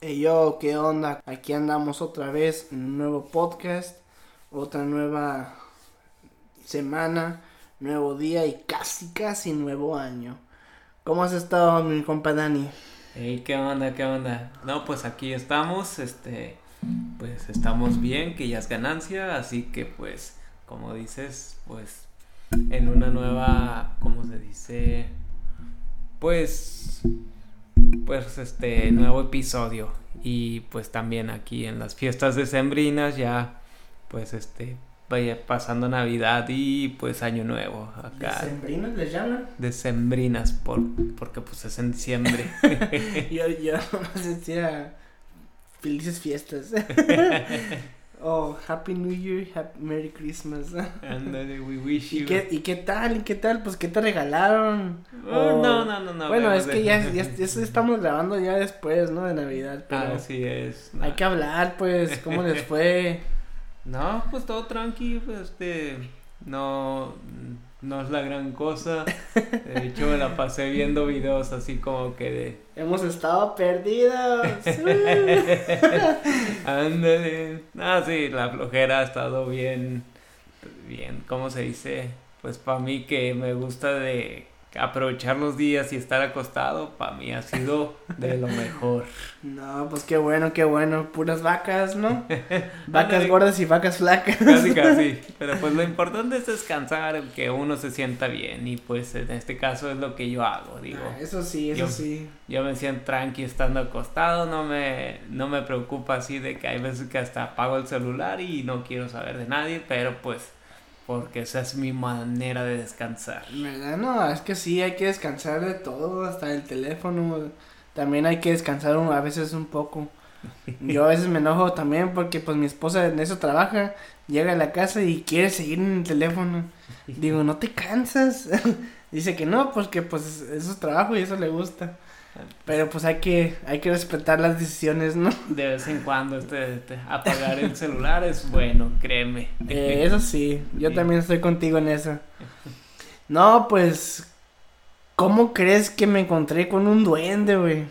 Hey yo, ¿qué onda? Aquí andamos otra vez, un nuevo podcast, otra nueva semana, nuevo día y casi, casi nuevo año. ¿Cómo has estado, mi compa Dani? Hey, ¿qué onda? ¿Qué onda? No, pues aquí estamos, este, pues estamos bien, que ya es ganancia, así que pues, como dices, pues en una nueva, ¿cómo se dice? Pues, pues este nuevo episodio y pues también aquí en las fiestas decembrinas ya, pues este, vaya pasando Navidad y pues Año Nuevo acá. ¿Decembrinas les llaman? Decembrinas, por, porque pues es en diciembre. yo, yo nomás decía felices fiestas. oh, Happy New Year, Happy Merry Christmas. We wish you. ¿Y qué, ¿Y qué tal? ¿Y qué tal? Pues, ¿qué te regalaron? Oh, no, no, no, no. Bueno, es que ya, ya, ya estamos grabando ya después, ¿no? De Navidad, pero Así es. hay que hablar, pues, ¿cómo les fue? No, pues todo tranqui, pues este, no, no es la gran cosa. De hecho, me la pasé viendo videos así como que de, Hemos estado perdidos. ándale. Ah, sí, la flojera ha estado bien, bien, ¿cómo se dice? Pues para mí que me gusta de aprovechar los días y estar acostado, para mí ha sido de lo mejor. no, pues qué bueno, qué bueno. Puras vacas, ¿no? Vacas gordas y vacas flacas. Casi, casi. Pero pues lo importante es descansar, que uno se sienta bien. Y pues en este caso es lo que yo hago, digo. Ah, Eso sí, eso Yo- sí. Yo me siento tranqui estando acostado, no me, no me preocupa así de que hay veces que hasta apago el celular y no quiero saber de nadie, pero pues porque esa es mi manera de descansar. ¿Verdad? No, es que sí, hay que descansar de todo, hasta el teléfono. También hay que descansar un- a veces un poco. Yo a veces me enojo también porque pues mi esposa en eso trabaja, llega a la casa y quiere seguir en el teléfono. Digo, ¿no te cansas? Dice que no, porque pues eso es trabajo y eso le gusta. Pero pues hay que, hay que respetar las decisiones, ¿no? De vez en cuando este, este, apagar el celular es bueno, créeme. Eh, eso sí, yo también estoy contigo en eso. No, pues, ¿cómo crees que me encontré con un duende, güey?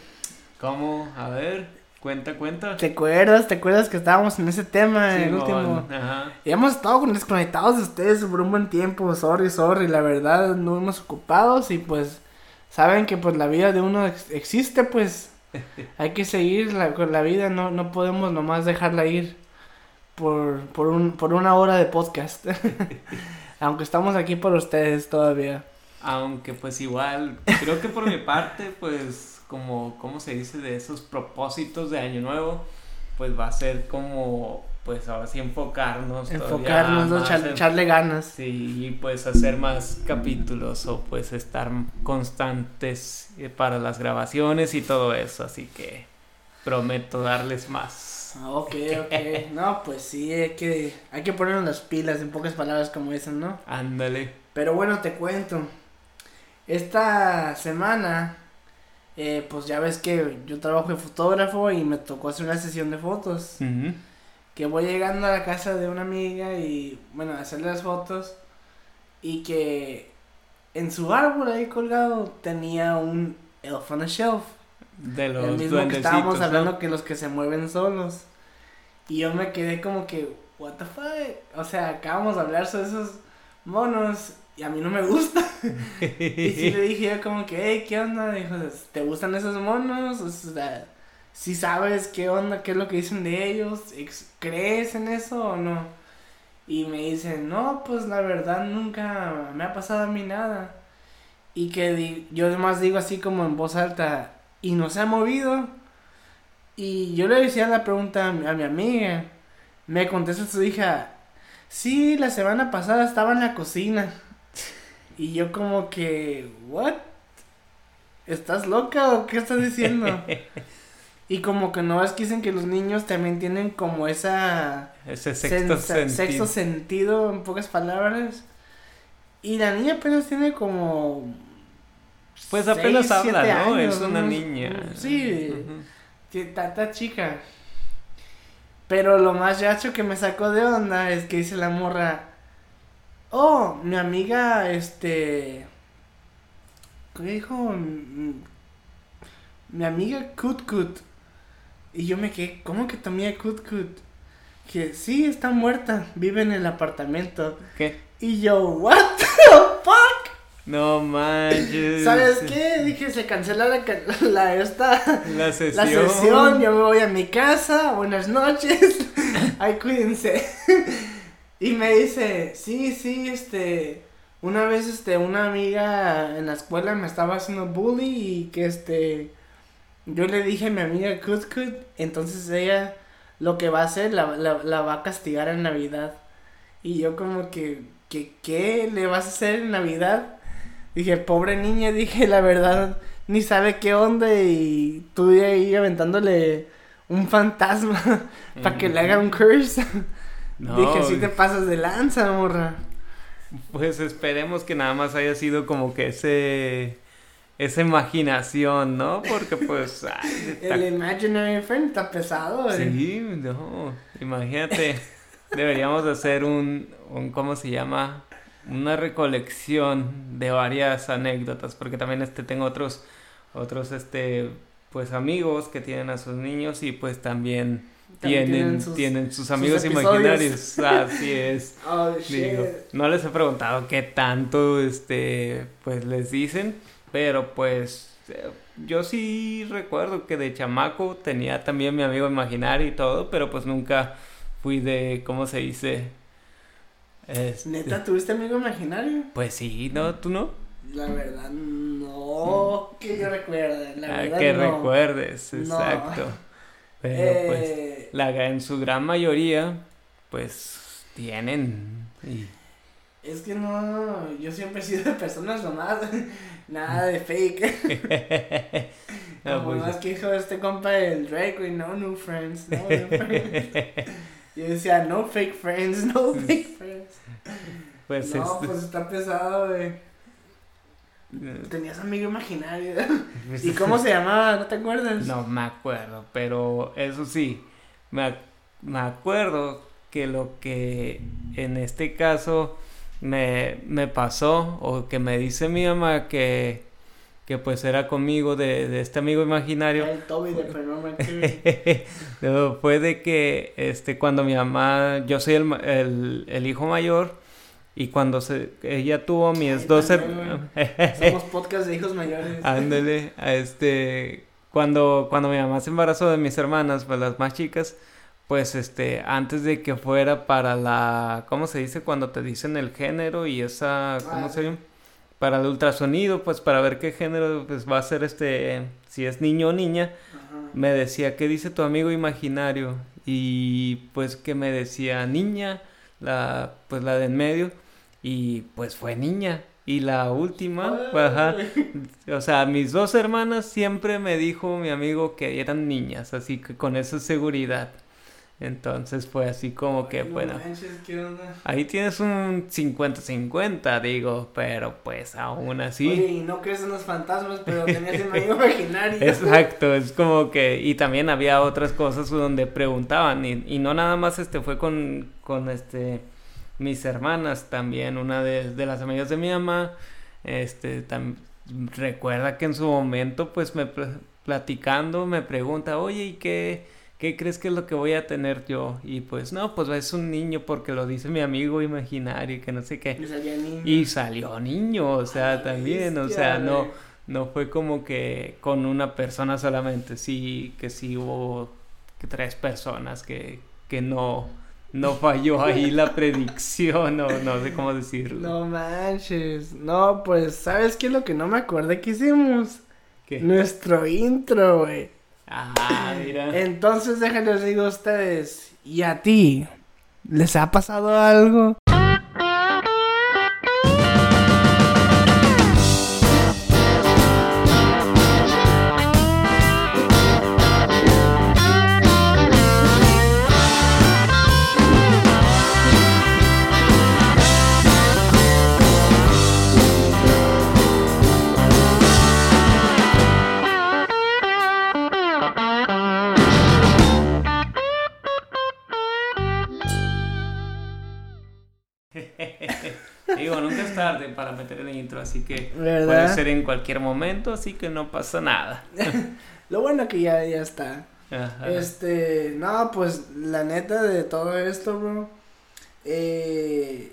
¿Cómo? A ver, cuenta, cuenta. ¿Te acuerdas? ¿Te acuerdas que estábamos en ese tema, el último? Ajá. Y hemos estado con- desconectados de ustedes por un buen tiempo, sorry, sorry, la verdad, no hemos ocupados y pues, saben que pues la vida de uno ex- existe, pues, hay que seguir la- con la vida, no, no podemos nomás dejarla ir por, por, un, por una hora de podcast, aunque estamos aquí por ustedes todavía. Aunque pues igual, creo que por mi parte, pues como, ¿cómo se dice? De esos propósitos de Año Nuevo, pues va a ser como, pues ahora sí enfocarnos. Enfocarnos, ¿no? en- echarle ganas. Sí, y pues hacer más capítulos o pues estar constantes eh, para las grabaciones y todo eso, así que prometo darles más. Ah, Ok, ok. No, pues sí, hay que, hay que ponernos las pilas, en pocas palabras como dicen, ¿no? Ándale. Pero bueno, te cuento. Esta semana, eh, pues ya ves que yo trabajo de fotógrafo y me tocó hacer una sesión de fotos. Ujú. Que voy llegando a la casa de una amiga y, bueno, hacerle las fotos. Y que en su árbol ahí colgado tenía un elf on a shelf. De los el mismo que estábamos duendecitos, ¿no? hablando que los que se mueven solos. Y yo me quedé como que, what the fuck. O sea, acabamos de hablar sobre esos monos y a mí no me gusta. y sí le dije yo como que, hey, ¿qué onda? Dijo, ¿te gustan esos monos? O sea, si sabes qué onda, qué es lo que dicen de ellos, ¿crees en eso o no? Y me dice, no, pues la verdad nunca me ha pasado a mí nada. Y que yo además digo así como en voz alta, y no se ha movido. Y yo le decía la pregunta a mi, a mi amiga. Me contesta su hija, sí, la semana pasada estaba en la cocina. Y yo como que, ¿what? ¿Estás loca o qué estás diciendo? y como que no es que dicen que los niños también tienen como esa Ese sexto sentido. sexto sentido, en pocas palabras. Y la niña apenas tiene como... Pues apenas seis, habla, ¿no? años, es una unos- niña. Sí, está, está chica. Pero lo más yacho que me sacó de onda es que dice la morra... Oh, mi amiga, este... ¿Qué dijo? Mm, Mi amiga Kut Kut. Y yo me quedé, ¿cómo que tu amiga Kut Kut? Que sí, está muerta, vive en el apartamento. ¿Qué? Y yo, ¿what the fuck? No manches. ¿Sabes qué? Dije, se cancela la, la, esta, La la sesión. sesión, yo me voy a mi casa, buenas noches, ay, cuídense. Y me dice, sí, sí, este, una vez, este, una amiga en la escuela me estaba haciendo bully y que, este, yo le dije a mi amiga Kut, entonces ella lo que va a hacer, la, la, la va a castigar en Navidad. Y yo como que, que, ¿qué le vas a hacer en Navidad? Dije, pobre niña, dije, la verdad, ni sabe qué onda y estuve ahí aventándole un fantasma para que le haga un curse. No, Dije, si te pasas de lanza, morra. Pues esperemos que nada más haya sido como que ese. Esa imaginación, ¿no? Porque pues. ay, está- El imaginary friend está pesado, güey. Sí, no. Imagínate. Deberíamos de hacer un, un. ¿Cómo se llama? Una recolección de varias anécdotas. Porque también este tengo otros. Otros este. Pues amigos que tienen a sus niños y pues también. También Tienen, sus- tienen sus amigos imaginarios. Así es. Oh. Digo, no les he preguntado qué tanto, este, pues les dicen, pero pues yo sí recuerdo que de chamaco tenía también mi amigo imaginario y todo, pero pues nunca fui de, ¿cómo se dice? Este, ¿Neta tuviste amigo imaginario? Pues sí, ¿no? ¿Tú no? La verdad, no. Que yo recuerde. La Ah, verdad, que no. recuerdes, No. exacto. Pero pues, Eh, la, en su gran mayoría, pues tienen. y- Es que no. Yo siempre he sido de personas nomás. Nada de fake. Ah, Como pues, más que dijo este compa del Drake, güey, no new friends, no new friends. Yo decía, no fake friends, no fake friends. pues no, este- pues está pesado, güey. eh, Tenías amigo imaginario. ¿Y cómo se llamaba? ¿No te acuerdas? No me acuerdo, pero eso sí, me, ac- me acuerdo que lo que en este caso me, me pasó o que me dice mi mamá que, que pues era conmigo de, de este amigo imaginario. El Toby de. No, fue de que este cuando mi mamá, yo soy el, el, el hijo mayor y cuando se, ella tuvo mis Ay, dos también, hermanos. Somos podcast de hijos mayores. Ándale, este, cuando, cuando mi mamá se embarazó de mis hermanas, pues las más chicas, pues este, antes de que fuera para la, ¿cómo se dice? Cuando te dicen el género y esa, ¿cómo Ah, se sí. llama? Para el ultrasonido, pues para ver qué género pues va a ser este, si es niño o niña, Ajá. me decía, ¿qué dice tu amigo imaginario? Y pues que me decía niña, la, pues la de en medio, y pues fue niña. Y la última, pues, ajá, o sea, mis dos hermanas siempre me dijo mi amigo que eran niñas, así que con esa seguridad. Entonces fue así como que, No bueno, manches, ¿qué onda? ahí tienes un 50-50, digo, pero pues aún así. Oye, y no crees en los fantasmas, pero tenías un amigo imaginario. Exacto, es como que, y también había otras cosas donde preguntaban, y, y no nada más este fue con, con este mis hermanas también, una de, de las amigas de mi mamá, este tam- recuerda que en su momento pues me pl- platicando me pregunta, oye, ¿y qué, qué crees que es lo que voy a tener yo? Y pues no, pues es un niño porque lo dice mi amigo imaginario y que no sé qué. Y salía niño. Y salió niño, o sea, Ay, también, o sea, no, no fue como que con una persona solamente, sí, que sí hubo tres personas que, que no, no falló ahí la predicción, o no sé cómo decirlo. No manches. No, pues, ¿sabes qué es lo que no me acordé que hicimos? ¿Qué? Nuestro intro, güey. Ah, mira. Entonces, déjenles digo a ustedes. ¿Y a ti? ¿Les ha pasado algo? Intro, así que puede ser en cualquier momento, así que no pasa nada. Lo bueno que ya, ya está. Este, no, pues la neta de todo esto, bro. Eh,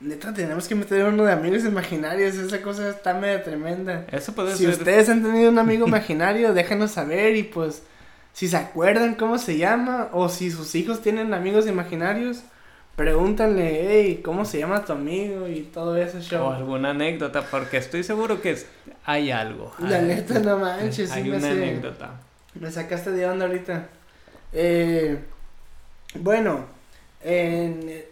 neta, tenemos que meter uno de amigos imaginarios. Esa cosa está medio tremenda. Eso puede si ustedes han tenido un amigo imaginario, déjanos saber y pues si se acuerdan cómo se llama o si sus hijos tienen amigos imaginarios, pregúntanle, hey, ¿cómo se llama tu amigo? Y todo ese show. O alguna anécdota, porque estoy seguro que hay algo. La neta, no manches. Hay una anécdota. Me sacaste de onda ahorita. Eh, bueno, en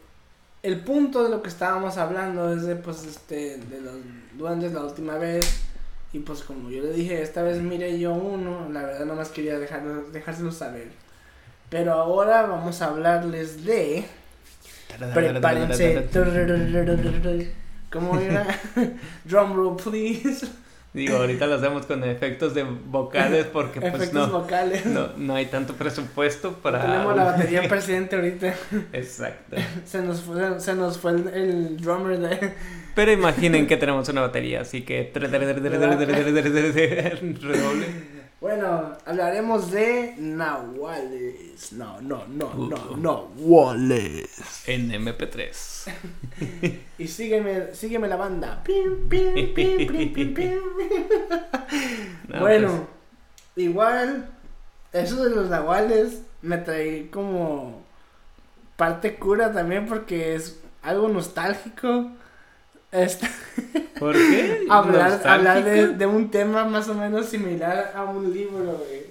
el punto de lo que estábamos hablando es de, pues, este, de los duendes la última vez. Y pues como yo le dije, esta vez mire yo uno, la verdad nomás quería dejarlo, dejárselo saber. Pero ahora vamos a hablarles de... Prepárense. ¿Cómo era? Drum roll, please. Digo, ahorita lo hacemos con efectos de vocales porque pues no, vocales. no, no hay tanto presupuesto para... tenemos la batería presente ahorita. Exacto. Se nos fue, se nos fue el, drummer de... Pero imaginen que tenemos una batería, así que... Redoble. Bueno, hablaremos de Nahuales. No, no, no, no, Nahuales. En MP3. y sígueme, sígueme la banda. Pim, pim, pim, pim, pim, pim. bueno, igual, eso de los Nahuales me trae como parte cura también porque es algo nostálgico. ¿Por qué? hablar hablar de, un tema más o menos similar a un libro, güey.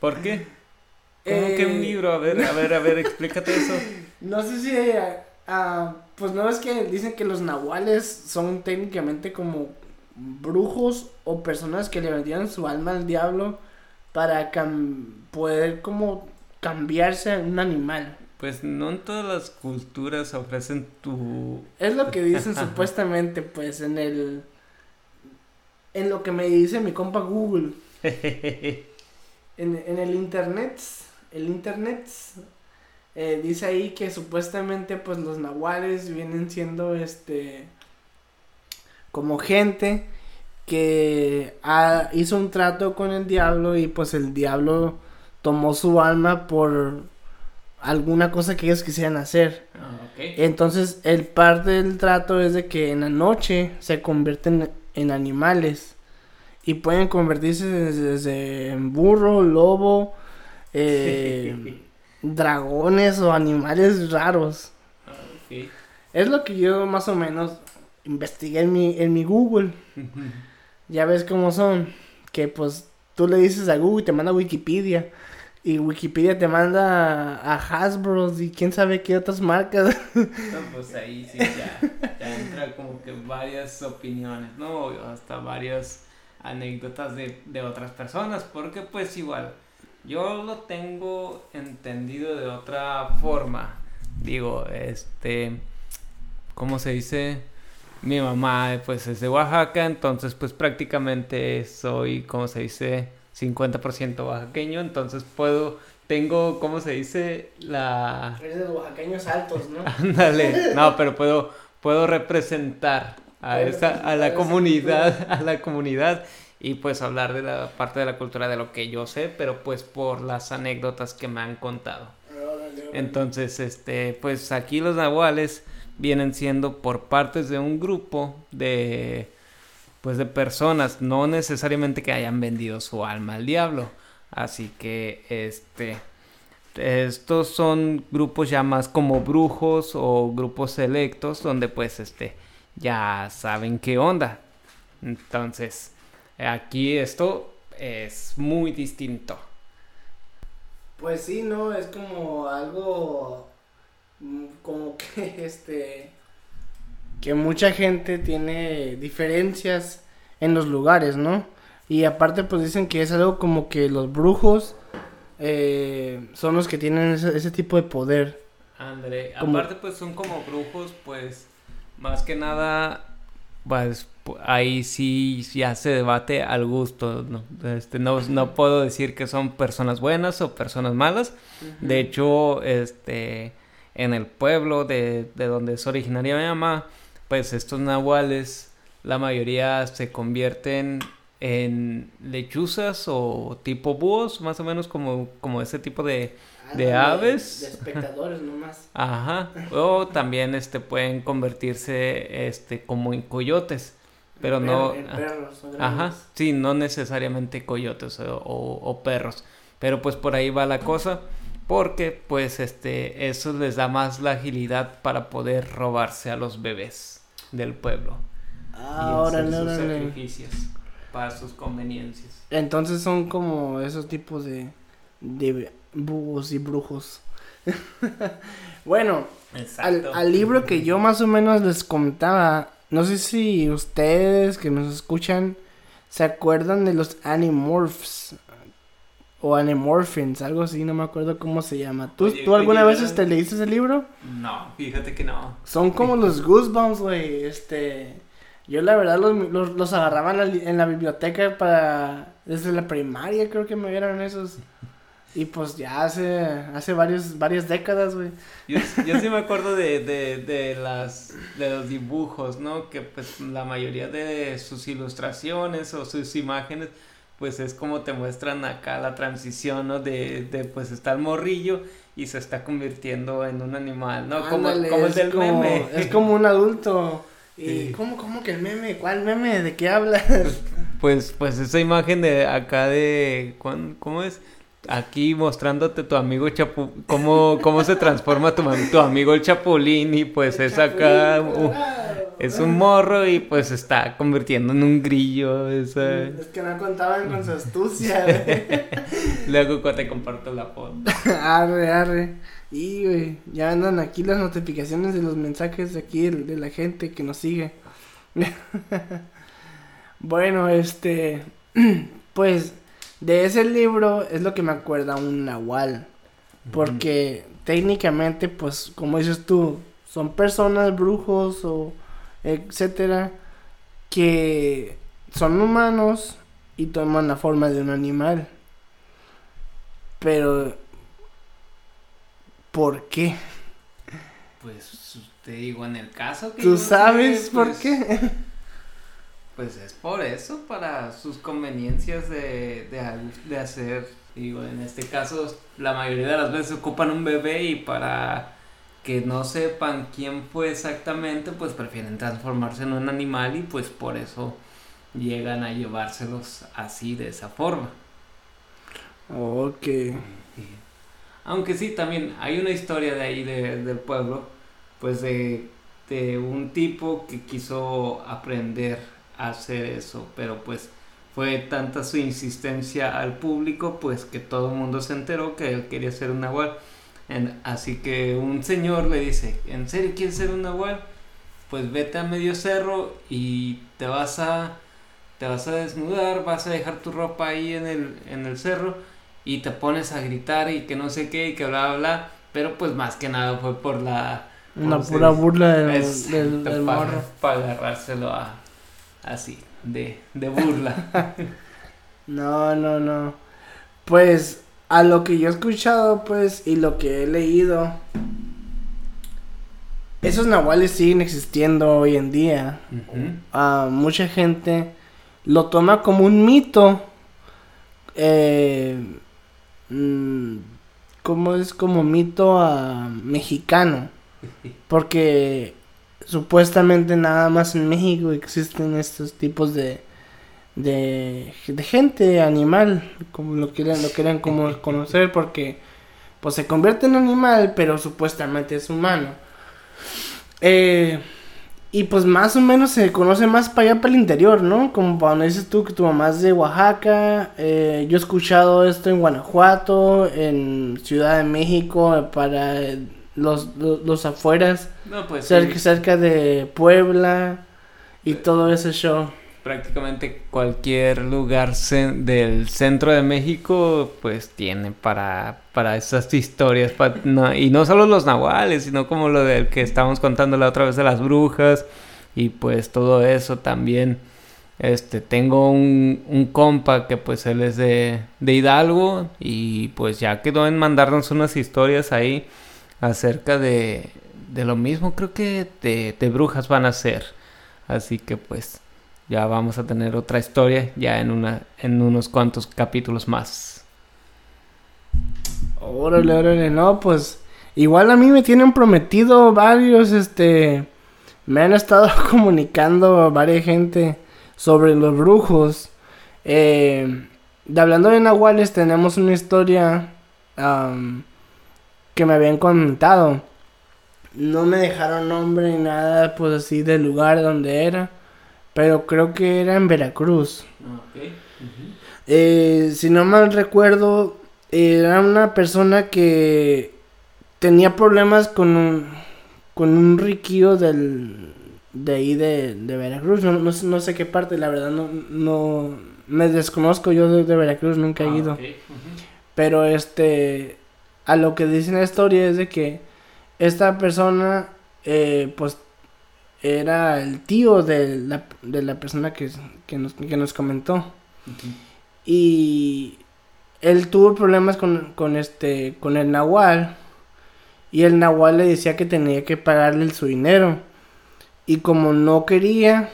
¿Por qué? ¿Cómo que un eh, libro? A ver, a ver, a ver, explícate eso. No sé si. Uh, pues no es que dicen que los nahuales son técnicamente como brujos o personas que le vendían su alma al diablo para poder como cambiarse a un animal. Pues no en todas las culturas ofrecen tu... Es lo que dicen supuestamente, pues en el... En lo que me dice mi compa Google. en, en el internet, el internet eh, dice ahí que supuestamente pues los nahuales vienen siendo este como gente que hizo un trato con el diablo y pues el diablo tomó su alma por alguna cosa que ellos quisieran hacer. Ah, Entonces, el parte del trato es de que en la noche se convierten en animales y pueden convertirse desde, en burro, lobo, eh, dragones o animales raros. Ah, es lo que yo más o menos investigué en mi, en mi Google. ya ves cómo son. Que pues tú le dices a Google y te manda Wikipedia. Y Wikipedia te manda a Hasbro y quién sabe qué otras marcas. No, pues ahí sí ya, ya entra como que varias opiniones, ¿no? Hasta varias anécdotas de, de otras personas, porque pues igual, yo lo tengo entendido de otra forma. Digo, este, ¿cómo se dice? Mi mamá pues es de Oaxaca, entonces pues prácticamente soy, ¿cómo se dice? 50% oaxaqueño, entonces puedo, tengo, ¿cómo se dice? La... Eres de los oaxaqueños altos, ¿no? Ándale, no, pero puedo, puedo representar a esa, a la comunidad, a la comunidad y pues hablar de la parte de la cultura de lo que yo sé, pero pues por las anécdotas que me han contado. Entonces, este, pues aquí los nahuales vienen siendo por partes de un grupo de pues de personas, no necesariamente que hayan vendido su alma al diablo. Así que este estos son grupos ya más como brujos o grupos selectos donde pues este ya saben qué onda. Entonces, aquí esto es muy distinto. Pues sí, no, es como algo mm, como que este que mucha gente tiene diferencias en los lugares, ¿no? Y aparte pues dicen que es algo como que los brujos eh, son los que tienen ese, tipo de poder. André, aparte pues son como brujos pues más que nada pues ahí sí ya se debate al gusto, ¿no? Este, no, no puedo decir que son personas buenas o personas malas. De hecho, este en el pueblo de, de donde es originaria mi mamá, pues estos nahuales, la mayoría se convierten en lechuzas o tipo búhos, más o menos como, como ese tipo de, Ah, de aves. De espectadores nomás. Ajá. O también este pueden convertirse este como en coyotes. Pero En no. En perros. son Ajá. Sí, no necesariamente coyotes o, o- o perros. Pero pues por ahí va la cosa. Porque pues este eso les da más la agilidad para poder robarse a los bebés del pueblo. Ah, y hacer órale, sus sacrificios para sus conveniencias. Entonces son como esos tipos de, de búhos y brujos. bueno, al, al libro que yo más o menos les contaba, no sé si ustedes que nos escuchan se acuerdan de los Animorphs o Animorphins, algo así, no me acuerdo cómo se llama. ¿Tú, Oye, ¿tú alguna oye, vez yo- este, leíste ese libro? No, fíjate que no. Son como los Goosebumps, güey. Este. Yo la verdad los, los, los agarraba en la, li- en la biblioteca para. Desde la primaria creo que me dieron esos. Y pues ya hace. Hace varios, varias décadas, güey. Yo, yo sí me acuerdo de, de, de las de los dibujos, ¿no? Que pues la mayoría de sus ilustraciones o sus imágenes pues es como te muestran acá la transición, ¿no? De, de pues está el morrillo y se está convirtiendo en un animal, ¿no? Como, Ándale, como el es del como- meme. Es como un adulto. ¿Y Sí. cómo, cómo que el meme? ¿Cuál meme? ¿De qué hablas? Pues, pues esa imagen de acá de, ¿cuán- ¿cómo es? Aquí mostrándote tu amigo Chapu, cómo, cómo se transforma tu, tu amigo el Chapulín y pues es acá, uh. Es un morro y pues está convirtiendo en un grillo, esa... Es que no contaban con su astucia. Luego cu- te comparto la foto. Arre, arre. Y, güey, ya andan aquí las notificaciones de los mensajes de aquí de, de la gente que nos sigue. bueno, este, pues, de ese libro es lo que me acuerda un nahual. Porque técnicamente, pues, como dices tú, son personas, brujos o etcétera, que son humanos y toman la forma de un animal. Pero, ¿por qué? Pues te digo, en el caso que ¿Tú sé, sabes por pues, qué? Pues es por eso, para sus conveniencias de, de hacer, digo, en este caso la mayoría de las veces ocupan un bebé y para que no sepan quién fue exactamente, pues prefieren transformarse en un animal y pues por eso llegan a llevárselos así, de esa forma. Ok. Sí. Aunque sí, también hay una historia de ahí de- del pueblo, pues de, de un tipo que quiso aprender a hacer eso, pero pues fue tanta su insistencia al público, pues que todo el mundo se enteró que él quería ser un nahual. En- así que un señor le dice, ¿en serio quieres ser un nahual? Pues vete a medio cerro y te vas a te vas a desnudar, vas a dejar tu ropa ahí en el, en el cerro y te pones a gritar y que no sé qué y que bla bla bla, pero pues más que nada fue por la Una ¿cómo se pura dice? burla del, del, del para, morro. para agarrárselo a así de, de burla. No, no, no. Pues, a lo que yo he escuchado, pues, y lo que he leído, esos nahuales siguen existiendo hoy en día. Ah, mucha gente lo toma como un mito. Eh, mm, como es como mito ah, mexicano. Porque supuestamente nada más en México existen estos tipos de, de, de gente animal, como lo quieran, lo quieran como conocer, porque pues se convierte en animal, pero supuestamente es humano. Eh, y pues más o menos se conoce más para allá, para el interior, ¿no? Como cuando dices tú que tu mamá es de Oaxaca. eh, yo he escuchado esto en Guanajuato, en Ciudad de México, eh, para eh, los, los, los afueras, No, pues cerca, sí, cerca de Puebla y todo ese show. Prácticamente cualquier lugar del centro de México pues tiene para, para esas historias y no solo los nahuales sino como lo del que estábamos contando la otra vez de las brujas y pues todo eso también. Este tengo un, un compa que pues él es de, de Hidalgo y pues ya quedó en mandarnos unas historias ahí acerca de, de lo mismo creo que de, de brujas van a ser. Así que pues ya vamos a tener otra historia ya en una en unos cuantos capítulos más. Órale, órale, no, pues igual a mí me tienen prometido varios, este, me han estado comunicando varias gente sobre los brujos. Eh, de hablando de nahuales tenemos una historia que me habían comentado. No me dejaron nombre ni nada, pues así del lugar donde era. Pero creo que era en Veracruz. Eh, si no mal recuerdo, era una persona que tenía problemas con un, con un riquillo del, de ahí de, Veracruz. No, sé qué parte, la verdad, no, no me desconozco yo de, Veracruz, nunca he ah, ido. Pero este, a lo que dice la historia es de que esta persona, eh, pues, era el tío de la, de la persona que, que, nos, que nos comentó. Y él tuvo problemas con, con, este, con el Nahual. Y el Nahual le decía que tenía que pagarle su dinero. Y como no quería,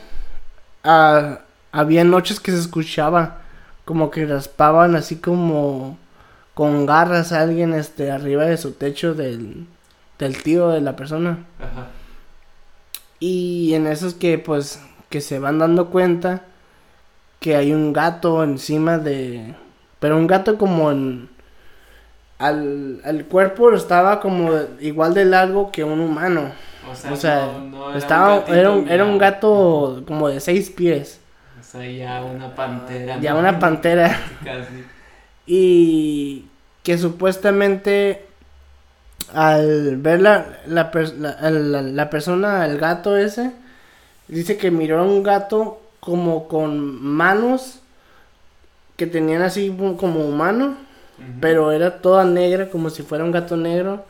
había noches que se escuchaba como que raspaban así como con garras a alguien este arriba de su techo del, del tío de la persona. Ajá. Y en esos que pues que se van dando cuenta que hay un gato encima de pero un gato como en al, al cuerpo estaba como igual de largo que un humano. O sea, era estaba un era, un, era un gato como de seis pies. O sea, ya una pantera. Ya una pantera. Casi. Y que supuestamente al ver la, la, la, persona, el gato ese, dice que miró a un gato como con manos que tenían así como humano, pero era toda negra, como si fuera un gato negro,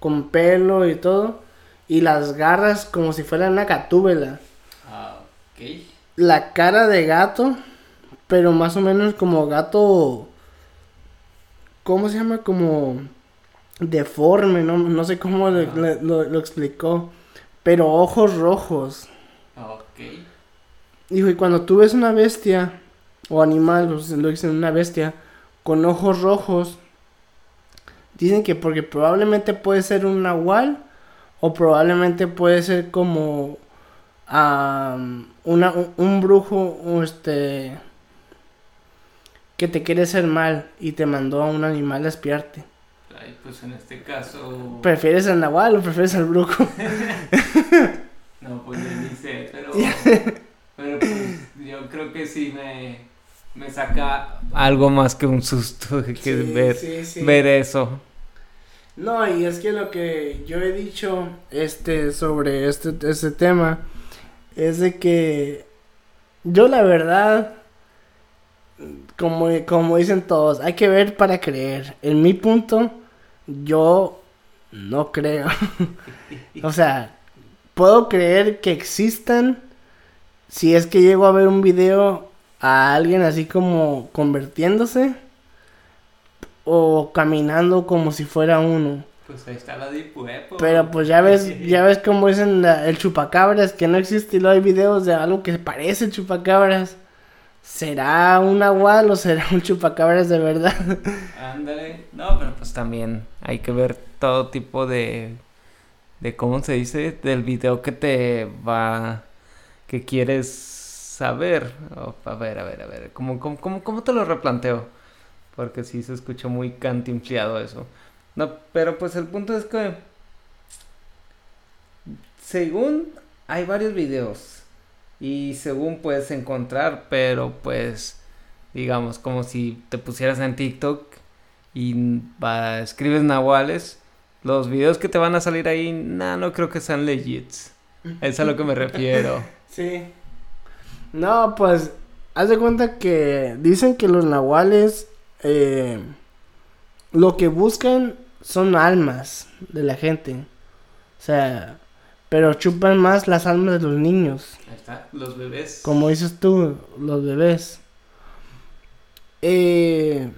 con pelo y todo, y las garras como si fuera una catúbela. Ah, La cara de gato, pero más o menos como gato, ¿cómo se llama? Como deforme, no, no sé cómo lo, explicó, pero ojos rojos. Ok. Dijo, y cuando tú ves una bestia, o animal, lo dicen una bestia, con ojos rojos, dicen que porque probablemente puede ser un nahual, o probablemente puede ser como una, un, brujo, este, que te quiere hacer mal y te mandó a un animal a espiarte pues en este caso. ¿Prefieres al Nahual o prefieres al brujo? no, pues ni sé, pero. pero pues yo creo que sí me, me saca algo más que un susto que ver, ver eso. No, y es que lo que yo he dicho este sobre este, este tema es de que yo la verdad como, como dicen todos, hay que ver para creer. En mi punto, yo no creo. o sea, puedo creer que existan si es que llego a ver un video a alguien así como convirtiéndose o caminando como si fuera uno. Pues ahí está la Deep Pero pues ya ves, ya ves como dicen el chupacabras que no existe y luego hay videos de algo que parece chupacabras. ¿Será un nahual o será un chupacabras de verdad? Ándale. No, pero pues también hay que ver todo tipo de. de cómo se dice, del video que te va. que quieres saber. a ver, a ver, a ver. ¿Cómo, cómo, cómo, te lo replanteo? Porque sí se escucha muy cantinfliado eso. No, pero pues el punto es que. Según hay varios videos y según puedes encontrar, pero pues digamos como si te pusieras en TikTok y escribes nahuales, los videos que te van a salir ahí, nah, no creo que sean legits. Es a lo que me refiero. sí. No, pues, haz de cuenta que dicen que los nahuales eh, lo que buscan son almas de la gente. O sea, pero chupan más las almas de los niños. Ahí está, los bebés. Como dices tú, los bebés. Eh,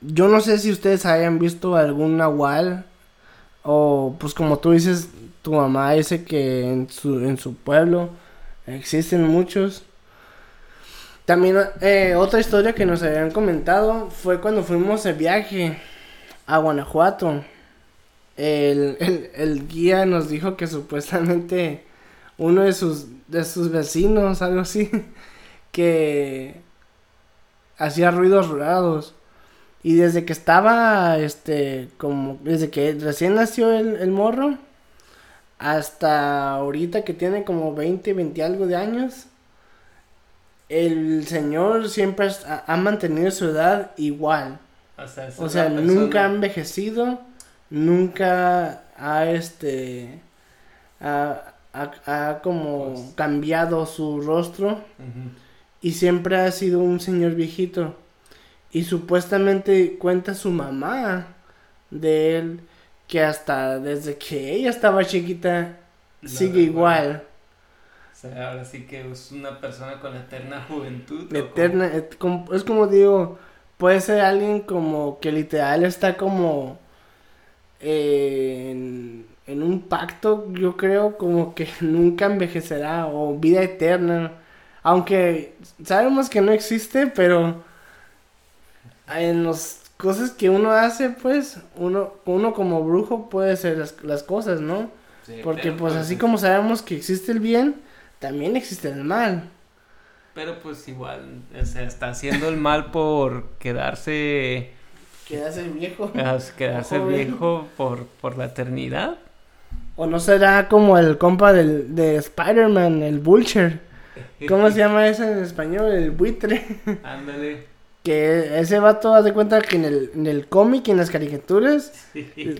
yo no sé si ustedes hayan visto algún nahual o pues como tú dices, tu mamá dice que en su, en su pueblo Existen muchos. También eh, otra historia que nos habían comentado fue cuando fuimos de viaje a Guanajuato. El, el, el guía nos dijo que supuestamente uno de sus, de sus vecinos, algo así, que hacía ruidos raros. Y desde que estaba, este, como, desde que recién nació el, el morro, hasta ahorita que tiene como 20, 20 algo de años, el señor siempre ha, ha mantenido su edad igual. O sea, nunca ha envejecido, nunca ha, este, ha, ha, ha como Pues- cambiado su rostro y siempre ha sido un señor viejito. Y supuestamente cuenta su mamá de él que hasta desde que ella estaba chiquita sigue igual. O sea, ahora sí que es una persona con eterna juventud. Eterna, es como digo, puede ser alguien como que literal está como eh, en, en un pacto, yo creo, como que nunca envejecerá o vida eterna. Aunque sabemos que no existe, pero en las cosas que uno hace, pues, uno, uno como brujo puede hacer las, las cosas, ¿no? Sí, Porque pues así como sabemos que existe el bien, también existe el mal. Pero pues igual, o sea, está haciendo el mal por quedarse, Quedarse viejo. a- quedarse Joven. viejo por, por la eternidad. O no será como el compa del, de Spider-Man, el Vulture. ¿Cómo se llama ese en español? El buitre. Ándale. Que ese vato, haz de cuenta que en el, en el cómic y en las caricaturas,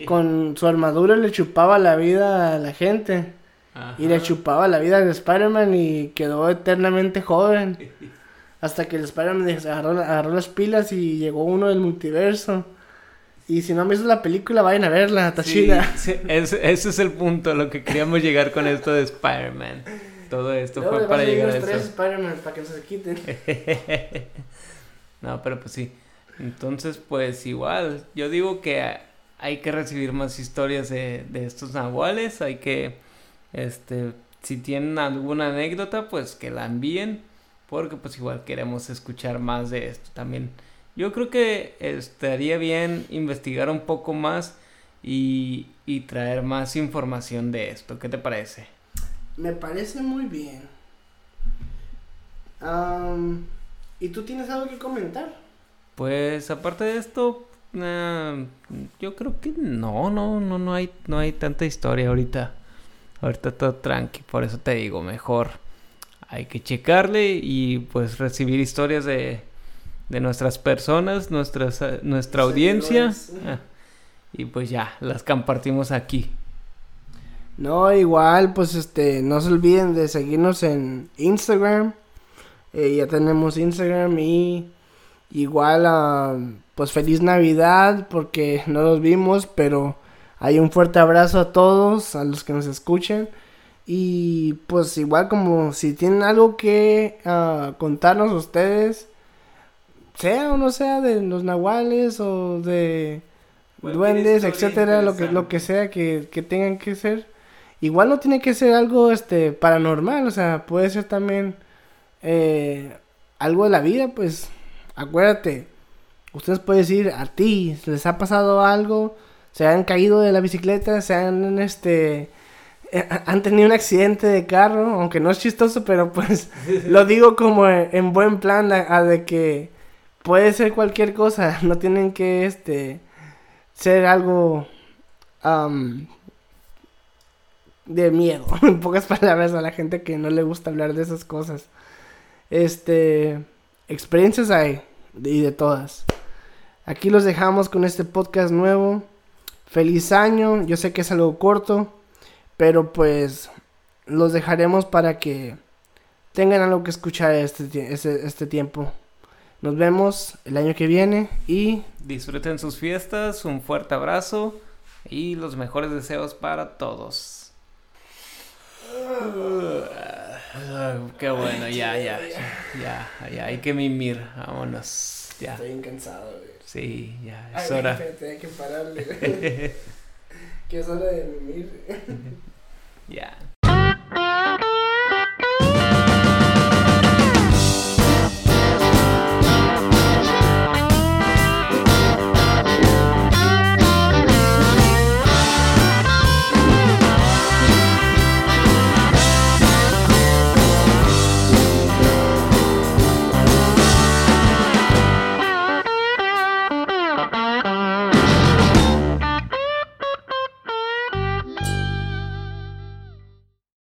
con su armadura le chupaba la vida a la gente. Y le chupaba la vida al Spider-Man y quedó eternamente joven. Hasta que el Spider-Man agarró, agarró las pilas y llegó uno del multiverso. Y si no han visto la película, vayan a verla, está Sí, chida. sí, ese, ese es el punto, lo que queríamos llegar con esto de Spider-Man. Todo esto Luego fue para llegar a tres eso. Spider-Man para que no se quiten. no, pero pues sí. Entonces, pues igual, yo digo que hay que recibir más historias de, de estos nahuales, hay que, este, si tienen alguna anécdota, pues que la envíen, porque pues igual queremos escuchar más de esto también. Yo creo que estaría bien investigar un poco más y, y traer más información de esto. ¿Qué te parece? Me parece muy bien. ¿Y tú tienes algo que comentar? Pues aparte de esto, ah, yo creo que no, no, no, no hay, no hay tanta historia ahorita. Ahorita todo tranqui, por eso te digo, mejor hay que checarle y pues recibir historias de, de nuestras personas, nuestras, ah, nuestra Los audiencia. ah, y pues ya, las compartimos aquí. No, igual, pues este, no se olviden de seguirnos en Instagram. Eh, ya tenemos Instagram y igual, am, pues feliz Navidad porque no los vimos, pero hay un fuerte abrazo a todos, a los que nos escuchen. Y pues igual como si tienen algo que ah, contarnos ustedes, sea o no sea de los nahuales o de duendes, etcétera, lo que, lo que sea que, que tengan que ser. Igual no tiene que ser algo este paranormal, o sea, puede ser también eh, algo de la vida, pues acuérdate, ustedes pueden decir a ti, les ha pasado algo, se han caído de la bicicleta, se han este han tenido un accidente de carro, aunque no es chistoso, pero pues lo digo como en buen plan a, de que puede ser cualquier cosa, no tienen que este ser algo de miedo, en pocas palabras a la gente que no le gusta hablar de esas cosas. Este, experiencias hay y de todas. Aquí los dejamos con este podcast nuevo. Feliz año, yo sé que es algo corto, pero pues los dejaremos para que tengan algo que escuchar este, este, este tiempo. Nos vemos el año que viene y Disfruten sus fiestas, un fuerte abrazo y los mejores deseos para todos. Qué bueno, ya, ya, ya, ya, hay que mimir, vámonos, ya, estoy cansado. sí, ya, es hora. hay que pararle. que es hora de mimir. Yeah.